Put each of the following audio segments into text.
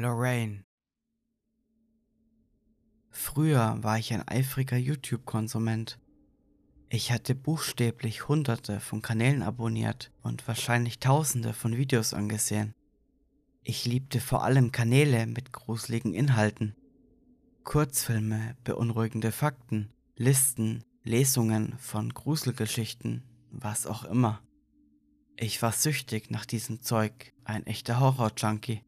Lorraine. Früher war ich ein eifriger YouTube-Konsument. Ich hatte buchstäblich hunderte von Kanälen abonniert und wahrscheinlich tausende von Videos angesehen. Ich liebte vor allem Kanäle mit gruseligen Inhalten. Kurzfilme, beunruhigende Fakten, Listen, Lesungen von Gruselgeschichten, was auch immer. Ich war süchtig nach diesem Zeug, ein echter Horror-Junkie.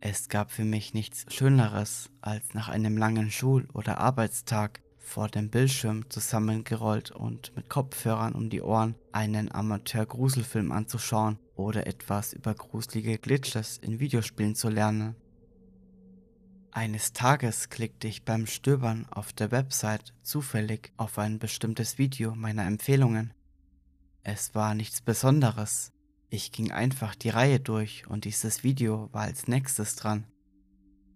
Es gab für mich nichts Schöneres, als nach einem langen Schul- oder Arbeitstag vor dem Bildschirm zusammengerollt und mit Kopfhörern um die Ohren einen Amateur-Gruselfilm anzuschauen oder etwas über gruselige Glitches in Videospielen zu lernen. Eines Tages klickte ich beim Stöbern auf der Website zufällig auf ein bestimmtes Video meiner Empfehlungen. Es war nichts Besonderes, ich ging einfach die Reihe durch und dieses Video war als nächstes dran.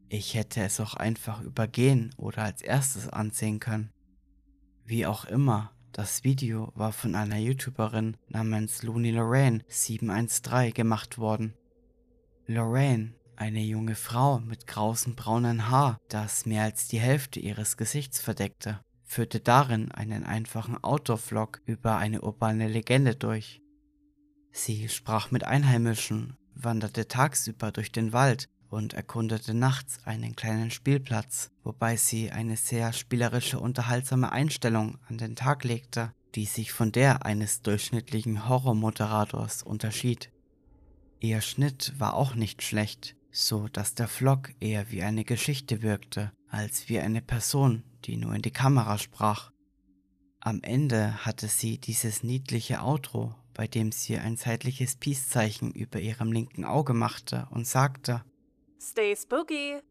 Ich hätte es auch einfach übergehen oder als erstes ansehen können. Wie auch immer, das Video war von einer YouTuberin namens Looney Lorraine 713 gemacht worden. Lorraine, eine junge Frau mit grausem braunen Haar, das mehr als die Hälfte ihres Gesichts verdeckte, führte darin einen einfachen Outdoor-Vlog über eine urbane Legende durch. Sie sprach mit Einheimischen, wanderte tagsüber durch den Wald und erkundete nachts einen kleinen Spielplatz, wobei sie eine sehr spielerische, unterhaltsame Einstellung an den Tag legte, die sich von der eines durchschnittlichen Horrormoderators unterschied. Ihr Schnitt war auch nicht schlecht, so dass der Vlog eher wie eine Geschichte wirkte, als wie eine Person, die nur in die Kamera sprach. Am Ende hatte sie dieses niedliche Outro bei dem sie ein seitliches Peace-Zeichen über ihrem linken Auge machte und sagte, Stay spooky.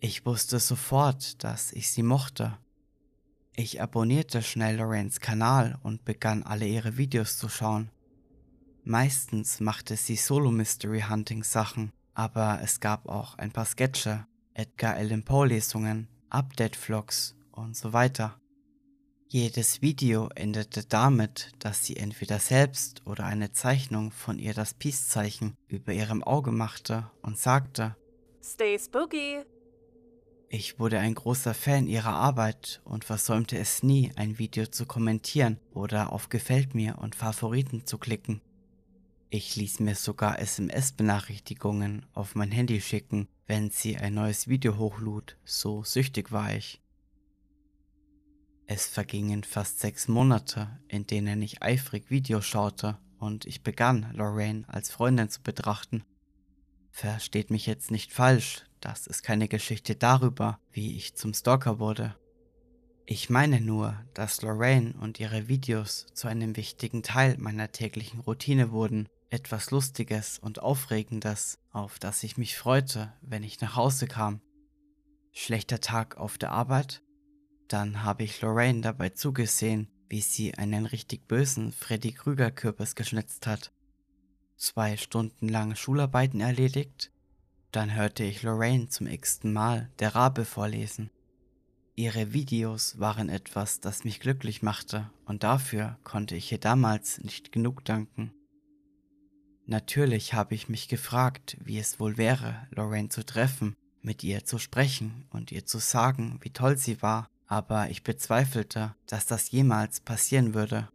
Ich wusste sofort, dass ich sie mochte. Ich abonnierte schnell Lorraines Kanal und begann alle ihre Videos zu schauen. Meistens machte sie Solo-Mystery-Hunting-Sachen, aber es gab auch ein paar Sketche, Edgar Allan Poe-Lesungen, Update-Vlogs und so weiter. Jedes Video endete damit, dass sie entweder selbst oder eine Zeichnung von ihr das Peace-Zeichen über ihrem Auge machte und sagte, Stay spooky. Ich wurde ein großer Fan ihrer Arbeit und versäumte es nie, ein Video zu kommentieren oder auf Gefällt mir und Favoriten zu klicken. Ich ließ mir sogar SMS-Benachrichtigungen auf mein Handy schicken, wenn sie ein neues Video hochlud, so süchtig war ich. Es vergingen fast sechs Monate, in denen ich eifrig Videos schaute und ich begann, Lorraine als Freundin zu betrachten. Versteht mich jetzt nicht falsch, das ist keine Geschichte darüber, wie ich zum Stalker wurde. Ich meine nur, dass Lorraine und ihre Videos zu einem wichtigen Teil meiner täglichen Routine wurden, etwas Lustiges und Aufregendes, auf das ich mich freute, wenn ich nach Hause kam. Schlechter Tag auf der Arbeit? Dann habe ich Lorraine dabei zugesehen, wie sie einen richtig bösen Freddy Krüger Kürbis geschnitzt hat. Zwei Stunden lang Schularbeiten erledigt, dann hörte ich Lorraine zum x-ten Mal der Rabe vorlesen. Ihre Videos waren etwas, das mich glücklich machte, und dafür konnte ich ihr damals nicht genug danken. Natürlich habe ich mich gefragt, wie es wohl wäre, Lorraine zu treffen, mit ihr zu sprechen und ihr zu sagen, wie toll sie war aber ich bezweifelte, dass das jemals passieren würde.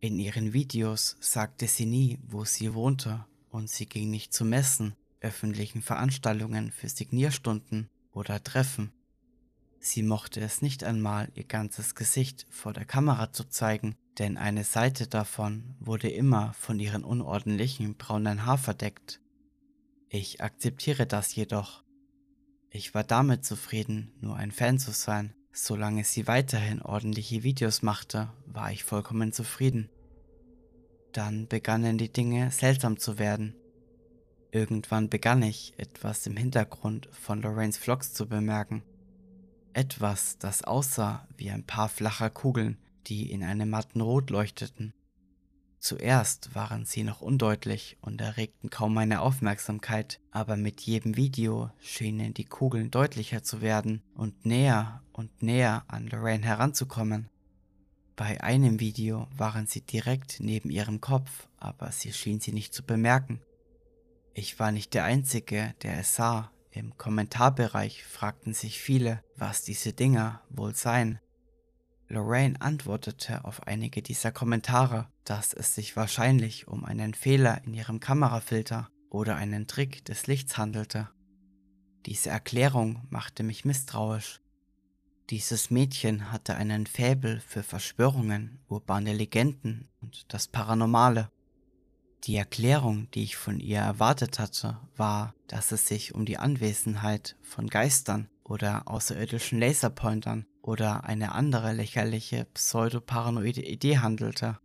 In ihren Videos sagte sie nie, wo sie wohnte, und sie ging nicht zu Messen, öffentlichen Veranstaltungen für Signierstunden oder Treffen. Sie mochte es nicht einmal, ihr ganzes Gesicht vor der Kamera zu zeigen, denn eine Seite davon wurde immer von ihren unordentlichen braunen Haar verdeckt. Ich akzeptiere das jedoch. Ich war damit zufrieden, nur ein Fan zu sein. Solange sie weiterhin ordentliche Videos machte, war ich vollkommen zufrieden. Dann begannen die Dinge seltsam zu werden. Irgendwann begann ich, etwas im Hintergrund von Lorraines Vlogs zu bemerken. Etwas, das aussah wie ein paar flacher Kugeln, die in einem matten Rot leuchteten. Zuerst waren sie noch undeutlich und erregten kaum meine Aufmerksamkeit, aber mit jedem Video schienen die Kugeln deutlicher zu werden und näher und näher an Lorraine heranzukommen. Bei einem Video waren sie direkt neben ihrem Kopf, aber sie schien sie nicht zu bemerken. Ich war nicht der Einzige, der es sah. Im Kommentarbereich fragten sich viele, was diese Dinger wohl seien. Lorraine antwortete auf einige dieser Kommentare, dass es sich wahrscheinlich um einen Fehler in ihrem Kamerafilter oder einen Trick des Lichts handelte. Diese Erklärung machte mich misstrauisch. Dieses Mädchen hatte einen Fäbel für Verschwörungen, urbane Legenden und das Paranormale. Die Erklärung, die ich von ihr erwartet hatte, war, dass es sich um die Anwesenheit von Geistern oder außerirdischen Laserpointern oder eine andere lächerliche pseudoparanoide Idee handelte.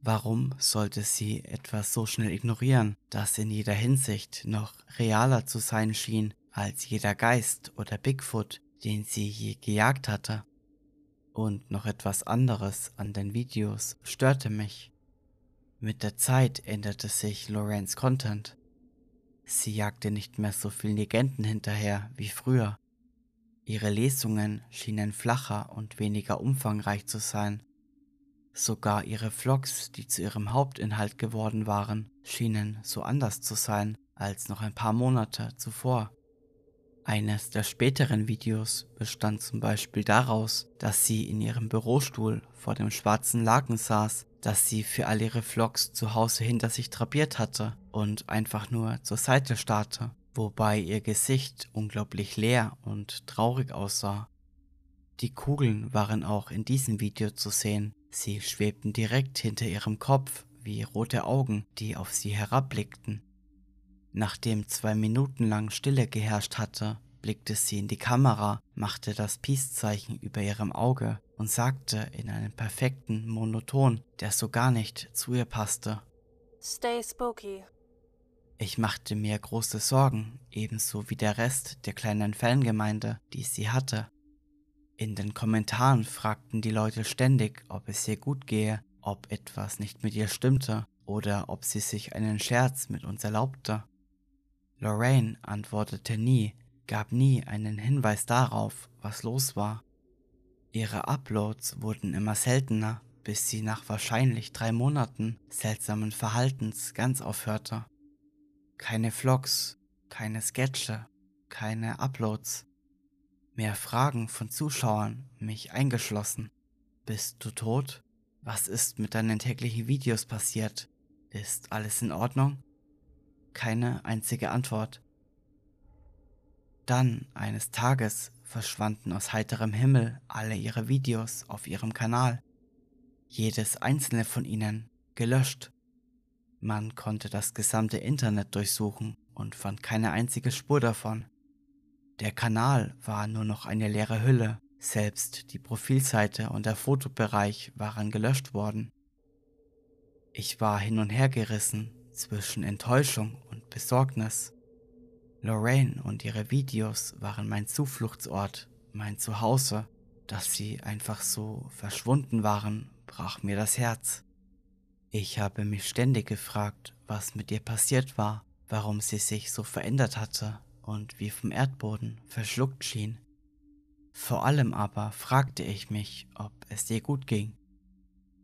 Warum sollte sie etwas so schnell ignorieren, das in jeder Hinsicht noch realer zu sein schien als jeder Geist oder Bigfoot, den sie je gejagt hatte? Und noch etwas anderes an den Videos störte mich. Mit der Zeit änderte sich Lorenz Content. Sie jagte nicht mehr so vielen Legenden hinterher wie früher. Ihre Lesungen schienen flacher und weniger umfangreich zu sein. Sogar ihre Vlogs, die zu ihrem Hauptinhalt geworden waren, schienen so anders zu sein als noch ein paar Monate zuvor. Eines der späteren Videos bestand zum Beispiel daraus, dass sie in ihrem Bürostuhl vor dem schwarzen Laken saß das sie für all ihre Vlogs zu Hause hinter sich drapiert hatte und einfach nur zur Seite starrte, wobei ihr Gesicht unglaublich leer und traurig aussah. Die Kugeln waren auch in diesem Video zu sehen, sie schwebten direkt hinter ihrem Kopf wie rote Augen, die auf sie herabblickten. Nachdem zwei Minuten lang Stille geherrscht hatte, blickte sie in die Kamera, machte das Peace-Zeichen über ihrem Auge und sagte in einem perfekten Monoton, der so gar nicht zu ihr passte. Stay spooky. Ich machte mir große Sorgen, ebenso wie der Rest der kleinen Fangemeinde, die sie hatte. In den Kommentaren fragten die Leute ständig, ob es ihr gut gehe, ob etwas nicht mit ihr stimmte oder ob sie sich einen Scherz mit uns erlaubte. Lorraine antwortete nie, gab nie einen Hinweis darauf, was los war. Ihre Uploads wurden immer seltener, bis sie nach wahrscheinlich drei Monaten seltsamen Verhaltens ganz aufhörte. Keine Vlogs, keine Sketche, keine Uploads. Mehr Fragen von Zuschauern, mich eingeschlossen. Bist du tot? Was ist mit deinen täglichen Videos passiert? Ist alles in Ordnung? Keine einzige Antwort. Dann, eines Tages, verschwanden aus heiterem Himmel alle ihre Videos auf ihrem Kanal. Jedes einzelne von ihnen gelöscht. Man konnte das gesamte Internet durchsuchen und fand keine einzige Spur davon. Der Kanal war nur noch eine leere Hülle, selbst die Profilseite und der Fotobereich waren gelöscht worden. Ich war hin und her gerissen zwischen Enttäuschung und Besorgnis. Lorraine und ihre Videos waren mein Zufluchtsort, mein Zuhause. Dass sie einfach so verschwunden waren, brach mir das Herz. Ich habe mich ständig gefragt, was mit ihr passiert war, warum sie sich so verändert hatte und wie vom Erdboden verschluckt schien. Vor allem aber fragte ich mich, ob es ihr gut ging.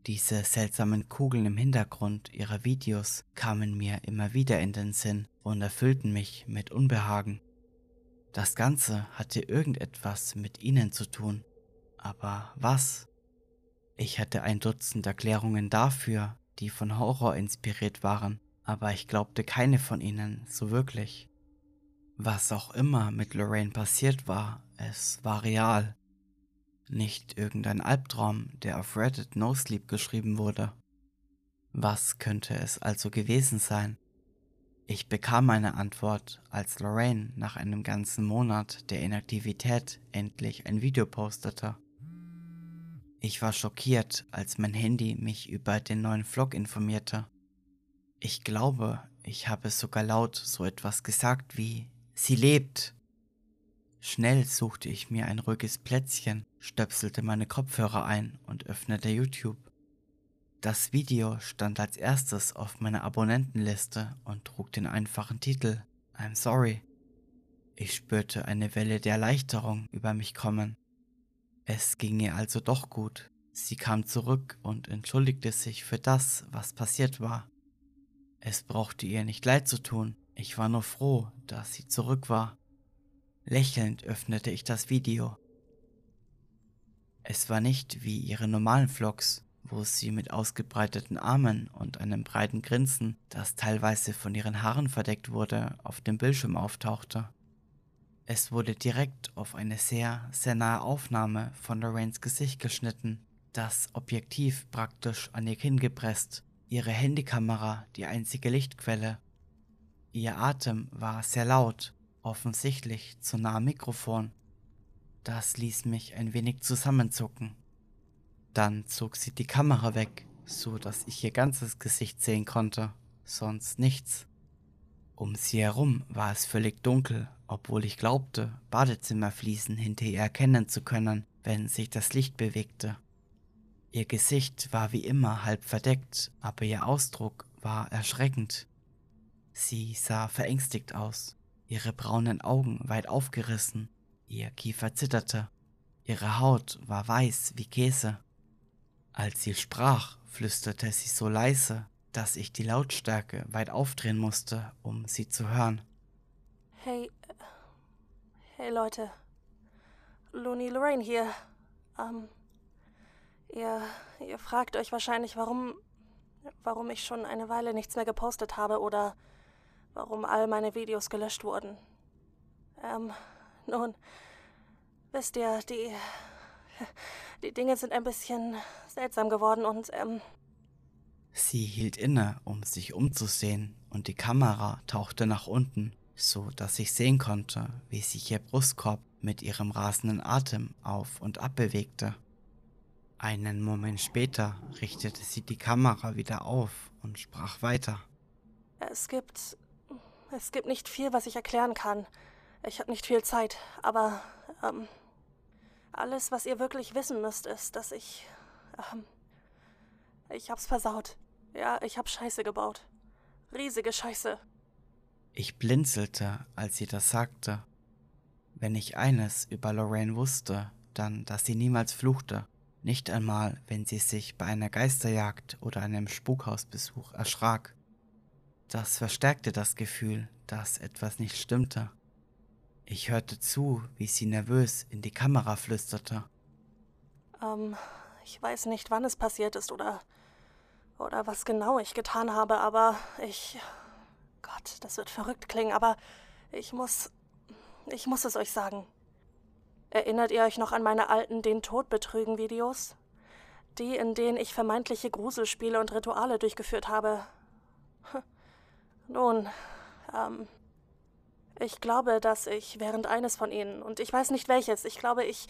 Diese seltsamen Kugeln im Hintergrund ihrer Videos kamen mir immer wieder in den Sinn und erfüllten mich mit Unbehagen. Das Ganze hatte irgendetwas mit ihnen zu tun. Aber was? Ich hatte ein Dutzend Erklärungen dafür, die von Horror inspiriert waren, aber ich glaubte keine von ihnen so wirklich. Was auch immer mit Lorraine passiert war, es war real. Nicht irgendein Albtraum, der auf Reddit No Sleep geschrieben wurde. Was könnte es also gewesen sein? Ich bekam eine Antwort, als Lorraine nach einem ganzen Monat der Inaktivität endlich ein Video postete. Ich war schockiert, als mein Handy mich über den neuen Vlog informierte. Ich glaube, ich habe sogar laut so etwas gesagt wie Sie lebt. Schnell suchte ich mir ein ruhiges Plätzchen, stöpselte meine Kopfhörer ein und öffnete YouTube. Das Video stand als erstes auf meiner Abonnentenliste und trug den einfachen Titel I'm sorry. Ich spürte eine Welle der Erleichterung über mich kommen. Es ging ihr also doch gut. Sie kam zurück und entschuldigte sich für das, was passiert war. Es brauchte ihr nicht leid zu tun, Ich war nur froh, dass sie zurück war. Lächelnd öffnete ich das Video. Es war nicht wie ihre normalen Vlogs, wo sie mit ausgebreiteten Armen und einem breiten Grinsen, das teilweise von ihren Haaren verdeckt wurde, auf dem Bildschirm auftauchte. Es wurde direkt auf eine sehr, sehr nahe Aufnahme von Lorraines Gesicht geschnitten, das Objektiv praktisch an ihr Kinn gepresst, ihre Handykamera die einzige Lichtquelle. Ihr Atem war sehr laut, offensichtlich zu nah am Mikrofon. Das ließ mich ein wenig zusammenzucken. Dann zog sie die Kamera weg, so dass ich ihr ganzes Gesicht sehen konnte, sonst nichts. Um sie herum war es völlig dunkel, obwohl ich glaubte, Badezimmerfliesen hinter ihr erkennen zu können, wenn sich das Licht bewegte. Ihr Gesicht war wie immer halb verdeckt, aber ihr Ausdruck war erschreckend. Sie sah verängstigt aus, ihre braunen Augen weit aufgerissen, ihr Kiefer zitterte, ihre Haut war weiß wie Käse. Als sie sprach, flüsterte sie so leise, dass ich die Lautstärke weit aufdrehen musste, um sie zu hören. Hey, hey Leute. Looney Lorraine hier. Ähm, ihr, ihr fragt euch wahrscheinlich, warum, warum ich schon eine Weile nichts mehr gepostet habe oder warum all meine Videos gelöscht wurden. Ähm, nun, wisst ihr, die, die Dinge sind ein bisschen seltsam geworden und, ähm, Sie hielt inne, um sich umzusehen, und die Kamera tauchte nach unten, so dass ich sehen konnte, wie sich ihr Brustkorb mit ihrem rasenden Atem auf und ab bewegte. Einen Moment später richtete sie die Kamera wieder auf und sprach weiter. Es gibt. Es gibt nicht viel, was ich erklären kann. Ich habe nicht viel Zeit, aber ähm, alles, was ihr wirklich wissen müsst, ist, dass ich. Ähm, ich hab's versaut. Ja, ich hab Scheiße gebaut. Riesige Scheiße. Ich blinzelte, als sie das sagte. Wenn ich eines über Lorraine wusste, dann, dass sie niemals fluchte, nicht einmal, wenn sie sich bei einer Geisterjagd oder einem Spukhausbesuch erschrak. Das verstärkte das Gefühl, dass etwas nicht stimmte. Ich hörte zu, wie sie nervös in die Kamera flüsterte. Ähm, ich weiß nicht, wann es passiert ist oder oder was genau ich getan habe, aber ich. Gott, das wird verrückt klingen, aber ich muss. Ich muss es euch sagen. Erinnert ihr euch noch an meine alten Den Tod betrügen Videos? Die, in denen ich vermeintliche Gruselspiele und Rituale durchgeführt habe. Nun, ähm. Ich glaube, dass ich während eines von ihnen, und ich weiß nicht welches, ich glaube, ich.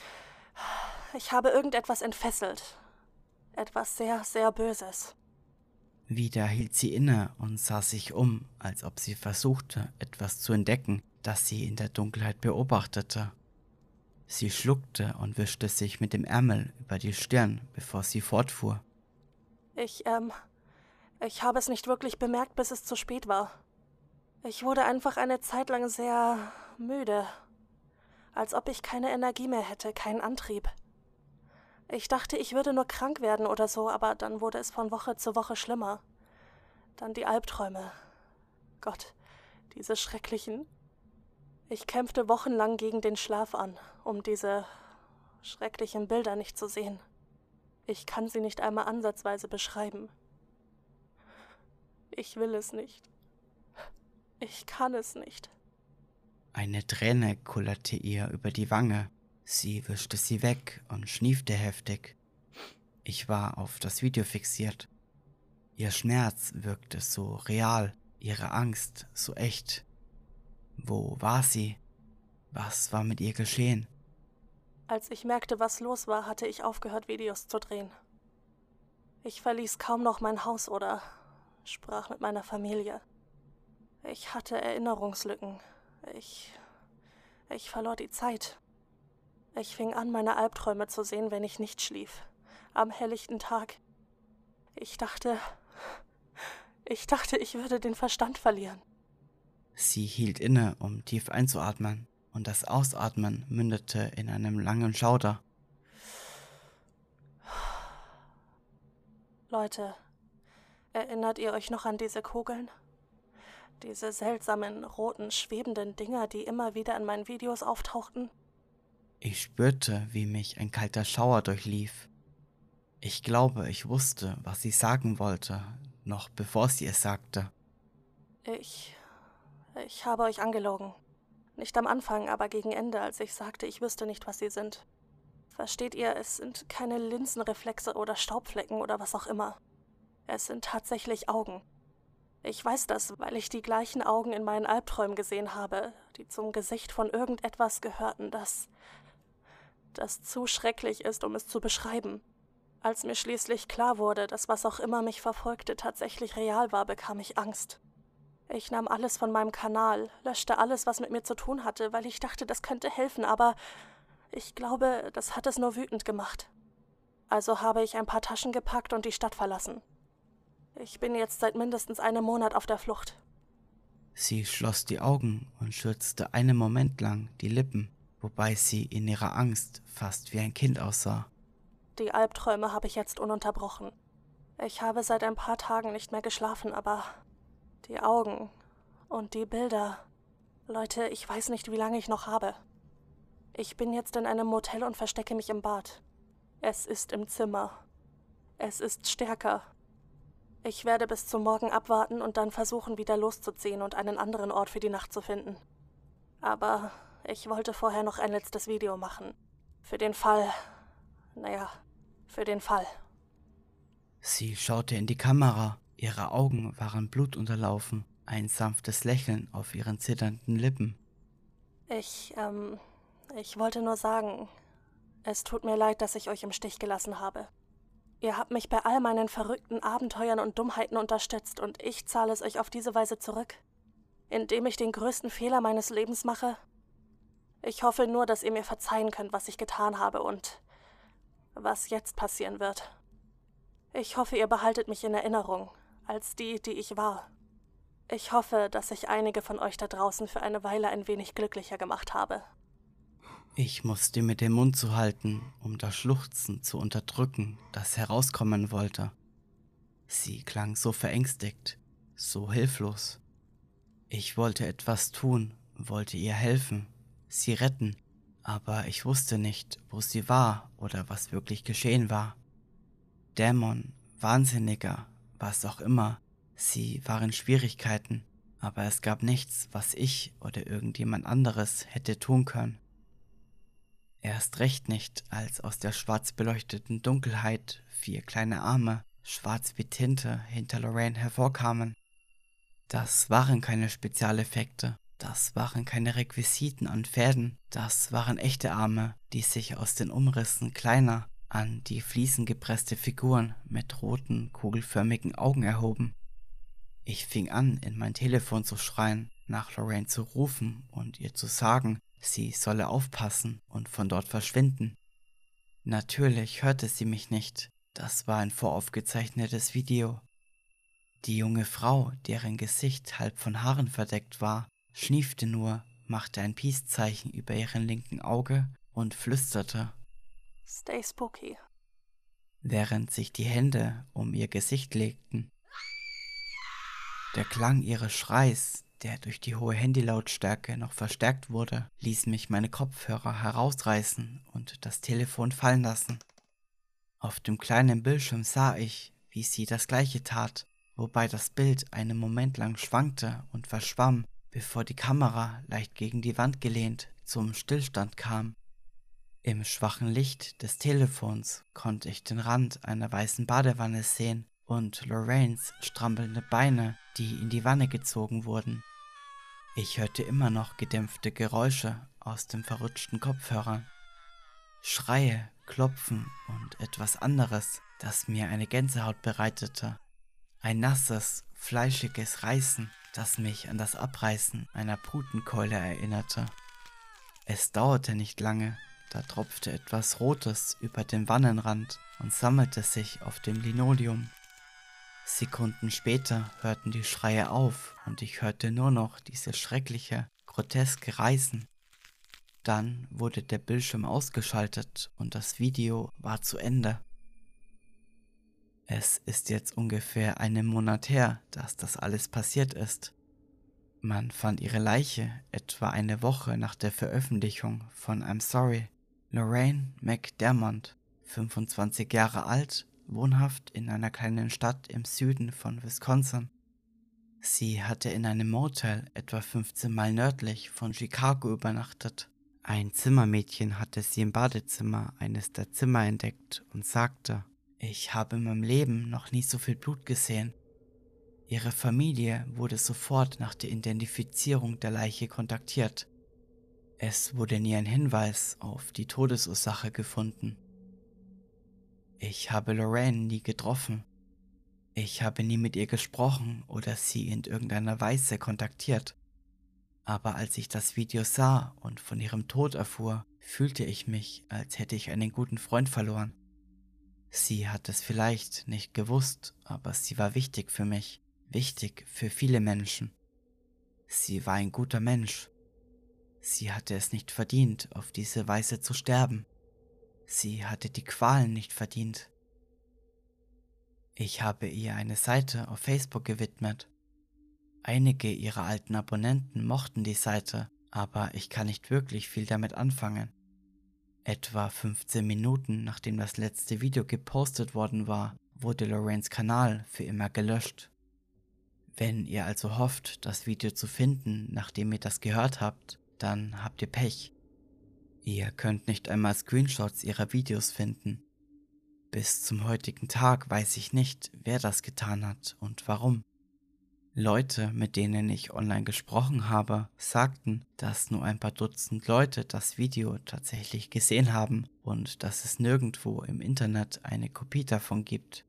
Ich habe irgendetwas entfesselt. Etwas sehr, sehr Böses. Wieder hielt sie inne und sah sich um, als ob sie versuchte, etwas zu entdecken, das sie in der Dunkelheit beobachtete. Sie schluckte und wischte sich mit dem Ärmel über die Stirn, bevor sie fortfuhr. Ich, ähm, ich habe es nicht wirklich bemerkt, bis es zu spät war. Ich wurde einfach eine Zeit lang sehr müde, als ob ich keine Energie mehr hätte, keinen Antrieb. Ich dachte, ich würde nur krank werden oder so, aber dann wurde es von Woche zu Woche schlimmer. Dann die Albträume. Gott, diese schrecklichen. Ich kämpfte wochenlang gegen den Schlaf an, um diese schrecklichen Bilder nicht zu sehen. Ich kann sie nicht einmal ansatzweise beschreiben. Ich will es nicht. Ich kann es nicht. Eine Träne kullerte ihr über die Wange. Sie wischte sie weg und schniefte heftig. Ich war auf das Video fixiert. Ihr Schmerz wirkte so real, ihre Angst so echt. Wo war sie? Was war mit ihr geschehen? Als ich merkte, was los war, hatte ich aufgehört, Videos zu drehen. Ich verließ kaum noch mein Haus oder sprach mit meiner Familie. Ich hatte Erinnerungslücken. Ich. Ich verlor die Zeit. Ich fing an, meine Albträume zu sehen, wenn ich nicht schlief. Am helllichten Tag. Ich dachte. Ich dachte, ich würde den Verstand verlieren. Sie hielt inne, um tief einzuatmen, und das Ausatmen mündete in einem langen Schauder. Leute, erinnert ihr euch noch an diese Kugeln? Diese seltsamen, roten, schwebenden Dinger, die immer wieder in meinen Videos auftauchten. Ich spürte, wie mich ein kalter Schauer durchlief. Ich glaube, ich wusste, was sie sagen wollte, noch bevor sie es sagte. Ich. Ich habe euch angelogen. Nicht am Anfang, aber gegen Ende, als ich sagte, ich wüsste nicht, was sie sind. Versteht ihr, es sind keine Linsenreflexe oder Staubflecken oder was auch immer. Es sind tatsächlich Augen. Ich weiß das, weil ich die gleichen Augen in meinen Albträumen gesehen habe, die zum Gesicht von irgendetwas gehörten, das. Das zu schrecklich ist, um es zu beschreiben. Als mir schließlich klar wurde, dass was auch immer mich verfolgte tatsächlich real war, bekam ich Angst. Ich nahm alles von meinem Kanal, löschte alles, was mit mir zu tun hatte, weil ich dachte, das könnte helfen, aber ich glaube, das hat es nur wütend gemacht. Also habe ich ein paar Taschen gepackt und die Stadt verlassen. Ich bin jetzt seit mindestens einem Monat auf der Flucht. Sie schloss die Augen und schürzte einen Moment lang die Lippen, wobei sie in ihrer Angst fast wie ein Kind aussah. Die Albträume habe ich jetzt ununterbrochen. Ich habe seit ein paar Tagen nicht mehr geschlafen, aber die Augen und die Bilder. Leute, ich weiß nicht, wie lange ich noch habe. Ich bin jetzt in einem Motel und verstecke mich im Bad. Es ist im Zimmer. Es ist stärker. Ich werde bis zum Morgen abwarten und dann versuchen, wieder loszuziehen und einen anderen Ort für die Nacht zu finden. Aber ich wollte vorher noch ein letztes Video machen. Für den Fall. Naja, für den Fall. Sie schaute in die Kamera. Ihre Augen waren blutunterlaufen, ein sanftes Lächeln auf ihren zitternden Lippen. Ich, ähm, ich wollte nur sagen, es tut mir leid, dass ich euch im Stich gelassen habe. Ihr habt mich bei all meinen verrückten Abenteuern und Dummheiten unterstützt und ich zahle es euch auf diese Weise zurück, indem ich den größten Fehler meines Lebens mache. Ich hoffe nur, dass ihr mir verzeihen könnt, was ich getan habe und was jetzt passieren wird. Ich hoffe, ihr behaltet mich in Erinnerung als die, die ich war. Ich hoffe, dass ich einige von euch da draußen für eine Weile ein wenig glücklicher gemacht habe. Ich musste mir den Mund zu halten, um das Schluchzen zu unterdrücken, das herauskommen wollte. Sie klang so verängstigt, so hilflos. Ich wollte etwas tun, wollte ihr helfen, sie retten, aber ich wusste nicht, wo sie war oder was wirklich geschehen war. Dämon, Wahnsinniger, was auch immer. Sie waren Schwierigkeiten, aber es gab nichts, was ich oder irgendjemand anderes hätte tun können. Erst recht nicht, als aus der schwarz beleuchteten Dunkelheit vier kleine Arme, schwarz wie Tinte, hinter Lorraine hervorkamen. Das waren keine Spezialeffekte, das waren keine Requisiten an Pferden, das waren echte Arme, die sich aus den Umrissen kleiner, an die Fliesen gepresste Figuren mit roten, kugelförmigen Augen erhoben. Ich fing an, in mein Telefon zu schreien, nach Lorraine zu rufen und ihr zu sagen, sie solle aufpassen und von dort verschwinden. Natürlich hörte sie mich nicht, das war ein voraufgezeichnetes Video. Die junge Frau, deren Gesicht halb von Haaren verdeckt war, schniefte nur, machte ein Peace-Zeichen über ihren linken Auge und flüsterte Stay spooky. Während sich die Hände um ihr Gesicht legten. Der Klang ihres Schreis, der durch die hohe Handylautstärke noch verstärkt wurde, ließ mich meine Kopfhörer herausreißen und das Telefon fallen lassen. Auf dem kleinen Bildschirm sah ich, wie sie das gleiche tat, wobei das Bild einen Moment lang schwankte und verschwamm, bevor die Kamera leicht gegen die Wand gelehnt zum Stillstand kam im schwachen Licht des Telefons konnte ich den Rand einer weißen Badewanne sehen und Lorraines strampelnde Beine, die in die Wanne gezogen wurden. Ich hörte immer noch gedämpfte Geräusche aus dem verrutschten Kopfhörer. Schreie, Klopfen und etwas anderes, das mir eine Gänsehaut bereitete. Ein nasses, fleischiges Reißen, das mich an das Abreißen einer Putenkeule erinnerte. Es dauerte nicht lange, da tropfte etwas Rotes über den Wannenrand und sammelte sich auf dem Linoleum. Sekunden später hörten die Schreie auf und ich hörte nur noch diese schreckliche, groteske Reißen. Dann wurde der Bildschirm ausgeschaltet und das Video war zu Ende. Es ist jetzt ungefähr einen Monat her, dass das alles passiert ist. Man fand ihre Leiche etwa eine Woche nach der Veröffentlichung von I'm Sorry. Lorraine McDermott, 25 Jahre alt, wohnhaft in einer kleinen Stadt im Süden von Wisconsin. Sie hatte in einem Motel etwa 15 Meilen nördlich von Chicago übernachtet. Ein Zimmermädchen hatte sie im Badezimmer eines der Zimmer entdeckt und sagte, ich habe in meinem Leben noch nie so viel Blut gesehen. Ihre Familie wurde sofort nach der Identifizierung der Leiche kontaktiert. Es wurde nie ein Hinweis auf die Todesursache gefunden. Ich habe Lorraine nie getroffen. Ich habe nie mit ihr gesprochen oder sie in irgendeiner Weise kontaktiert. Aber als ich das Video sah und von ihrem Tod erfuhr, fühlte ich mich, als hätte ich einen guten Freund verloren. Sie hat es vielleicht nicht gewusst, aber sie war wichtig für mich, wichtig für viele Menschen. Sie war ein guter Mensch. Sie hatte es nicht verdient, auf diese Weise zu sterben. Sie hatte die Qualen nicht verdient. Ich habe ihr eine Seite auf Facebook gewidmet. Einige ihrer alten Abonnenten mochten die Seite, aber ich kann nicht wirklich viel damit anfangen. Etwa 15 Minuten nachdem das letzte Video gepostet worden war, wurde Lorraines Kanal für immer gelöscht. Wenn ihr also hofft, das Video zu finden, nachdem ihr das gehört habt, dann habt ihr Pech. Ihr könnt nicht einmal Screenshots ihrer Videos finden. Bis zum heutigen Tag weiß ich nicht, wer das getan hat und warum. Leute, mit denen ich online gesprochen habe, sagten, dass nur ein paar Dutzend Leute das Video tatsächlich gesehen haben und dass es nirgendwo im Internet eine Kopie davon gibt.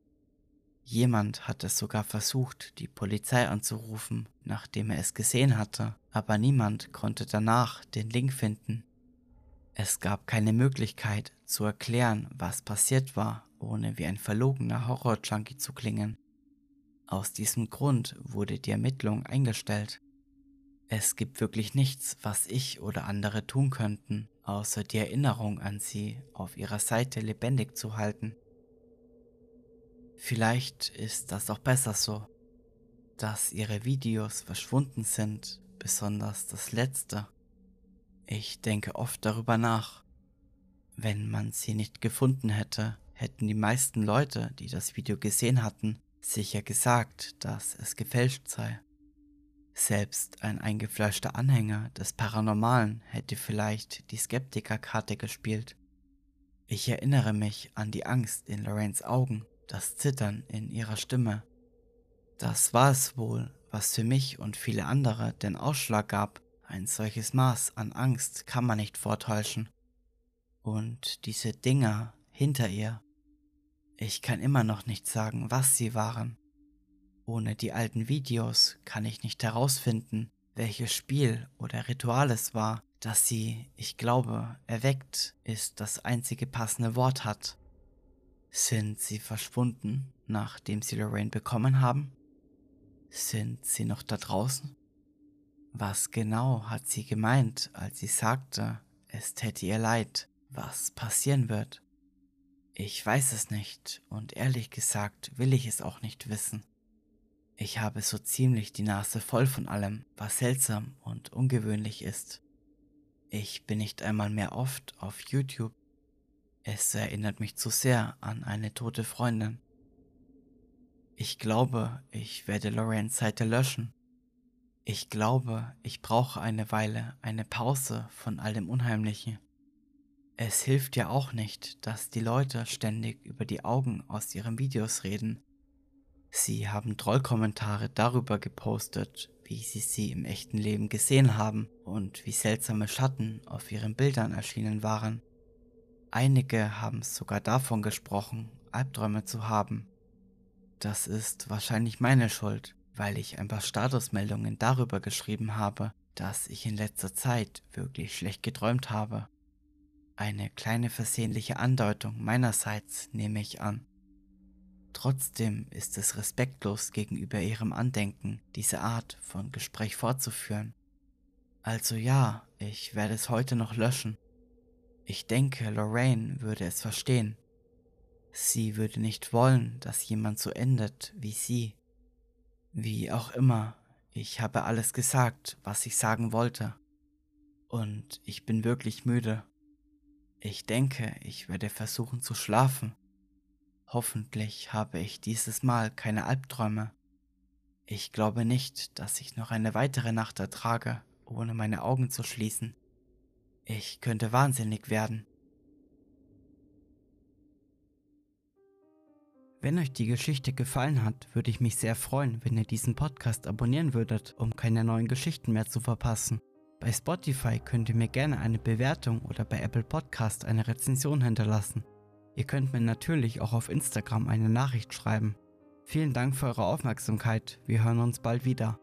Jemand hat es sogar versucht, die Polizei anzurufen, nachdem er es gesehen hatte, aber niemand konnte danach den Link finden. Es gab keine Möglichkeit zu erklären, was passiert war, ohne wie ein verlogener Horror-Junkie zu klingen. Aus diesem Grund wurde die Ermittlung eingestellt. Es gibt wirklich nichts, was ich oder andere tun könnten, außer die Erinnerung an sie auf ihrer Seite lebendig zu halten. Vielleicht ist das auch besser so, dass ihre Videos verschwunden sind, besonders das letzte. Ich denke oft darüber nach. Wenn man sie nicht gefunden hätte, hätten die meisten Leute, die das Video gesehen hatten, sicher gesagt, dass es gefälscht sei. Selbst ein eingefleischter Anhänger des Paranormalen hätte vielleicht die Skeptikerkarte gespielt. Ich erinnere mich an die Angst in Lorraines Augen, das Zittern in ihrer Stimme. Das war es wohl, was für mich und viele andere den Ausschlag gab, ein solches Maß an Angst kann man nicht vortäuschen. Und diese Dinger hinter ihr. Ich kann immer noch nicht sagen, was sie waren. Ohne die alten Videos kann ich nicht herausfinden, welches Spiel oder Ritual es war, das sie, ich glaube, erweckt ist das einzige passende Wort hat. Sind sie verschwunden, nachdem sie Lorraine bekommen haben? Sind sie noch da draußen? Was genau hat sie gemeint, als sie sagte, es täte ihr leid, was passieren wird? Ich weiß es nicht und ehrlich gesagt will ich es auch nicht wissen. Ich habe so ziemlich die Nase voll von allem, was seltsam und ungewöhnlich ist. Ich bin nicht einmal mehr oft auf YouTube. Es erinnert mich zu sehr an eine tote Freundin. Ich glaube, ich werde Lorraines Seite löschen ich glaube, ich brauche eine Weile eine Pause von all dem Unheimlichen. Es hilft ja auch nicht, dass die Leute ständig über die Augen aus ihren Videos reden. Sie haben Trollkommentare darüber gepostet, wie sie sie im echten Leben gesehen haben und wie seltsame Schatten auf ihren Bildern erschienen waren. Einige haben sogar davon gesprochen, Albträume zu haben. Das ist wahrscheinlich meine Schuld weil ich ein paar Statusmeldungen darüber geschrieben habe, dass ich in letzter Zeit wirklich schlecht geträumt habe. Eine kleine versehentliche Andeutung meinerseits nehme ich an. Trotzdem ist es respektlos gegenüber ihrem Andenken, diese Art von Gespräch fortzuführen. Also ja, ich werde es heute noch löschen. Ich denke, Lorraine würde es verstehen. Sie würde nicht wollen, dass jemand so endet wie sie. Wie auch immer, Ich habe alles gesagt, was ich sagen wollte. Und ich bin wirklich müde. Ich denke, ich werde versuchen zu schlafen. Hoffentlich habe ich dieses Mal keine Albträume. Ich glaube nicht, dass ich noch eine weitere Nacht ertrage, ohne meine Augen zu schließen. Ich könnte wahnsinnig werden. Wenn euch die Geschichte gefallen hat, würde ich mich sehr freuen, wenn ihr diesen Podcast abonnieren würdet, um keine neuen Geschichten mehr zu verpassen. Bei Spotify könnt ihr mir gerne eine Bewertung oder bei Apple Podcast eine Rezension hinterlassen. Ihr könnt mir natürlich auch auf Instagram eine Nachricht schreiben. Vielen Dank für eure Aufmerksamkeit. Wir hören uns bald wieder.